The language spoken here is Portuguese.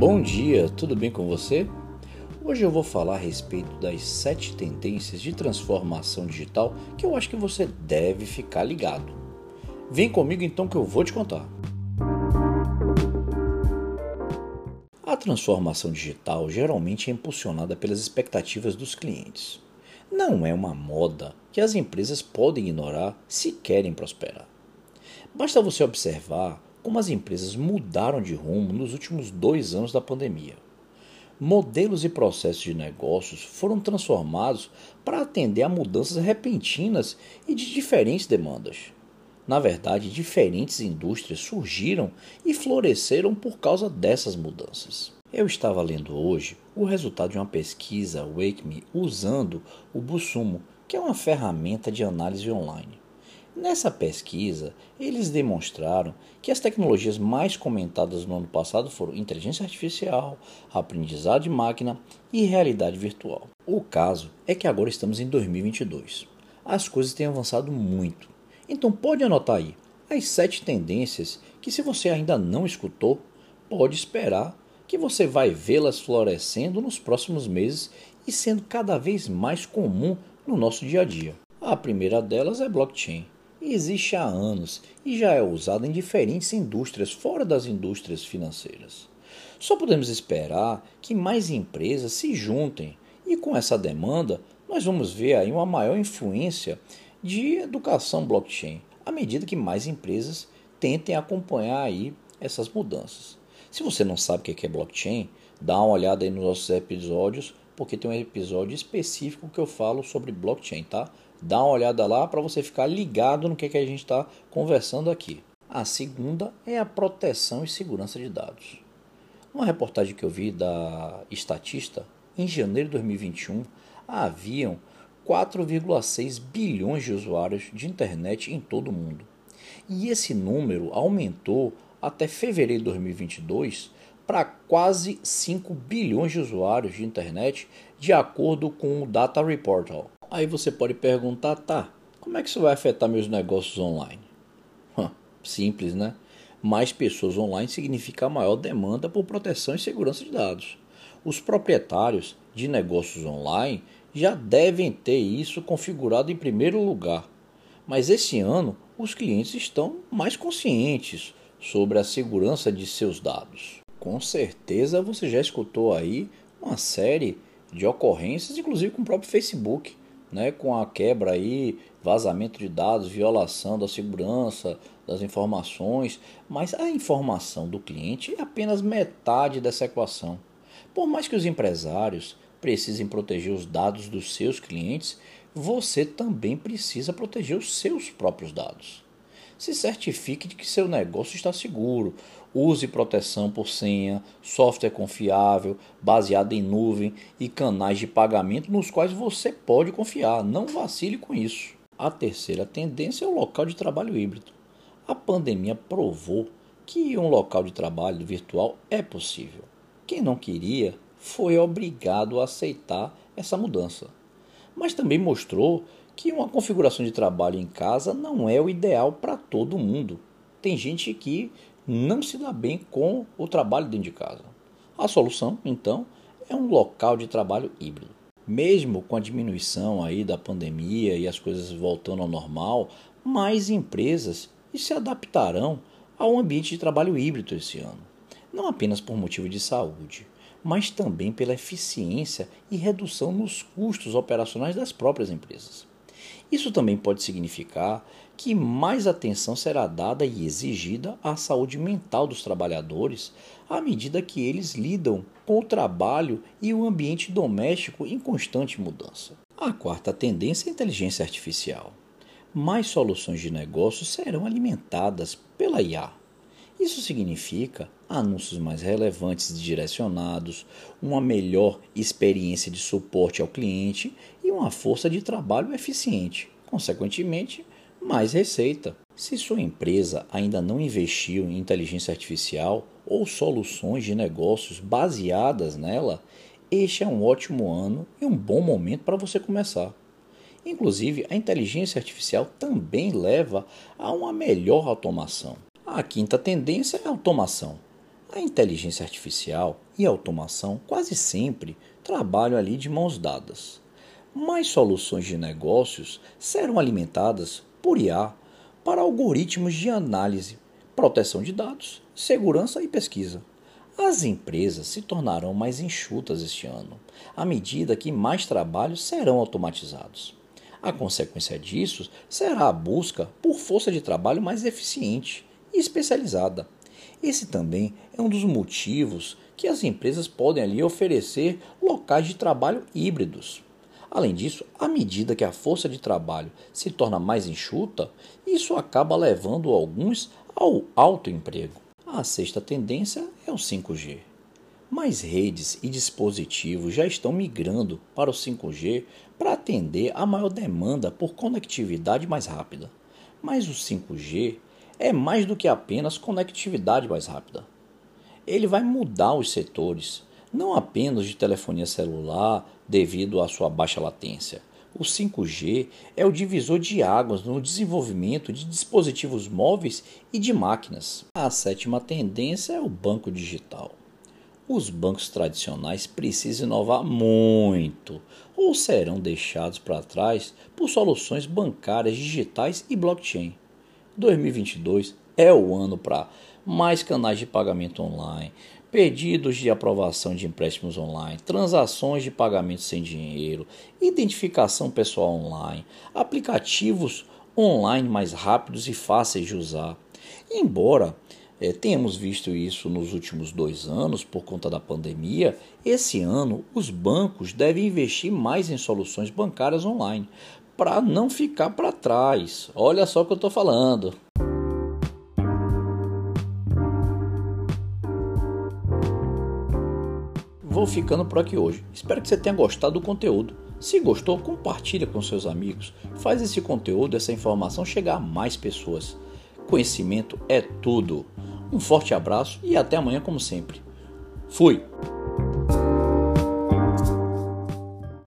Bom dia, tudo bem com você? Hoje eu vou falar a respeito das sete tendências de transformação digital que eu acho que você deve ficar ligado. Vem comigo então que eu vou te contar. A transformação digital geralmente é impulsionada pelas expectativas dos clientes. Não é uma moda que as empresas podem ignorar se querem prosperar. Basta você observar como as empresas mudaram de rumo nos últimos dois anos da pandemia. Modelos e processos de negócios foram transformados para atender a mudanças repentinas e de diferentes demandas. Na verdade, diferentes indústrias surgiram e floresceram por causa dessas mudanças. Eu estava lendo hoje o resultado de uma pesquisa WakeMe usando o Busumo, que é uma ferramenta de análise online. Nessa pesquisa, eles demonstraram que as tecnologias mais comentadas no ano passado foram inteligência artificial, aprendizado de máquina e realidade virtual. O caso é que agora estamos em 2022. As coisas têm avançado muito. Então pode anotar aí as sete tendências que, se você ainda não escutou, pode esperar que você vai vê-las florescendo nos próximos meses e sendo cada vez mais comum no nosso dia a dia. A primeira delas é blockchain existe há anos e já é usado em diferentes indústrias fora das indústrias financeiras. Só podemos esperar que mais empresas se juntem e com essa demanda nós vamos ver aí uma maior influência de educação blockchain à medida que mais empresas tentem acompanhar aí essas mudanças. Se você não sabe o que é blockchain, dá uma olhada aí nos nossos episódios, porque tem um episódio específico que eu falo sobre blockchain, tá? Dá uma olhada lá para você ficar ligado no que, que a gente está conversando aqui. A segunda é a proteção e segurança de dados. Uma reportagem que eu vi da Estatista, em janeiro de 2021, haviam 4,6 bilhões de usuários de internet em todo o mundo. E esse número aumentou até fevereiro de 2022 para quase 5 bilhões de usuários de internet, de acordo com o Data Reportal. Aí você pode perguntar, tá, como é que isso vai afetar meus negócios online? Simples, né? Mais pessoas online significa maior demanda por proteção e segurança de dados. Os proprietários de negócios online já devem ter isso configurado em primeiro lugar. Mas esse ano, os clientes estão mais conscientes sobre a segurança de seus dados. Com certeza você já escutou aí uma série de ocorrências, inclusive com o próprio Facebook, né, com a quebra aí, vazamento de dados, violação da segurança das informações, mas a informação do cliente é apenas metade dessa equação. Por mais que os empresários precisem proteger os dados dos seus clientes, você também precisa proteger os seus próprios dados se certifique de que seu negócio está seguro. Use proteção por senha, software confiável, baseado em nuvem e canais de pagamento nos quais você pode confiar. Não vacile com isso. A terceira tendência é o local de trabalho híbrido. A pandemia provou que um local de trabalho virtual é possível. Quem não queria foi obrigado a aceitar essa mudança. Mas também mostrou que uma configuração de trabalho em casa não é o ideal para todo mundo. Tem gente que não se dá bem com o trabalho dentro de casa. A solução, então, é um local de trabalho híbrido. Mesmo com a diminuição aí da pandemia e as coisas voltando ao normal, mais empresas se adaptarão ao ambiente de trabalho híbrido esse ano. Não apenas por motivo de saúde, mas também pela eficiência e redução nos custos operacionais das próprias empresas. Isso também pode significar que mais atenção será dada e exigida à saúde mental dos trabalhadores à medida que eles lidam com o trabalho e o ambiente doméstico em constante mudança. A quarta tendência é a inteligência artificial. Mais soluções de negócio serão alimentadas pela IA. Isso significa anúncios mais relevantes e direcionados, uma melhor experiência de suporte ao cliente e uma força de trabalho eficiente, consequentemente, mais receita. Se sua empresa ainda não investiu em inteligência artificial ou soluções de negócios baseadas nela, este é um ótimo ano e um bom momento para você começar. Inclusive, a inteligência artificial também leva a uma melhor automação. A quinta tendência é a automação. A inteligência artificial e automação quase sempre trabalham ali de mãos dadas. Mais soluções de negócios serão alimentadas por IA para algoritmos de análise, proteção de dados, segurança e pesquisa. As empresas se tornarão mais enxutas este ano, à medida que mais trabalhos serão automatizados. A consequência disso será a busca por força de trabalho mais eficiente e especializada. Esse também é um dos motivos que as empresas podem ali oferecer locais de trabalho híbridos. Além disso, à medida que a força de trabalho se torna mais enxuta, isso acaba levando alguns ao alto emprego. A sexta tendência é o 5G. Mais redes e dispositivos já estão migrando para o 5G para atender a maior demanda por conectividade mais rápida. Mas o 5G é mais do que apenas conectividade mais rápida. Ele vai mudar os setores, não apenas de telefonia celular devido à sua baixa latência. O 5G é o divisor de águas no desenvolvimento de dispositivos móveis e de máquinas. A sétima tendência é o banco digital os bancos tradicionais precisam inovar muito ou serão deixados para trás por soluções bancárias digitais e blockchain. 2022 é o ano para mais canais de pagamento online, pedidos de aprovação de empréstimos online, transações de pagamento sem dinheiro, identificação pessoal online, aplicativos online mais rápidos e fáceis de usar. Embora é, temos visto isso nos últimos dois anos por conta da pandemia. Esse ano, os bancos devem investir mais em soluções bancárias online para não ficar para trás. Olha só o que eu estou falando. Vou ficando por aqui hoje. Espero que você tenha gostado do conteúdo. Se gostou, compartilha com seus amigos. Faz esse conteúdo, essa informação chegar a mais pessoas. Conhecimento é tudo. Um forte abraço e até amanhã, como sempre. Fui!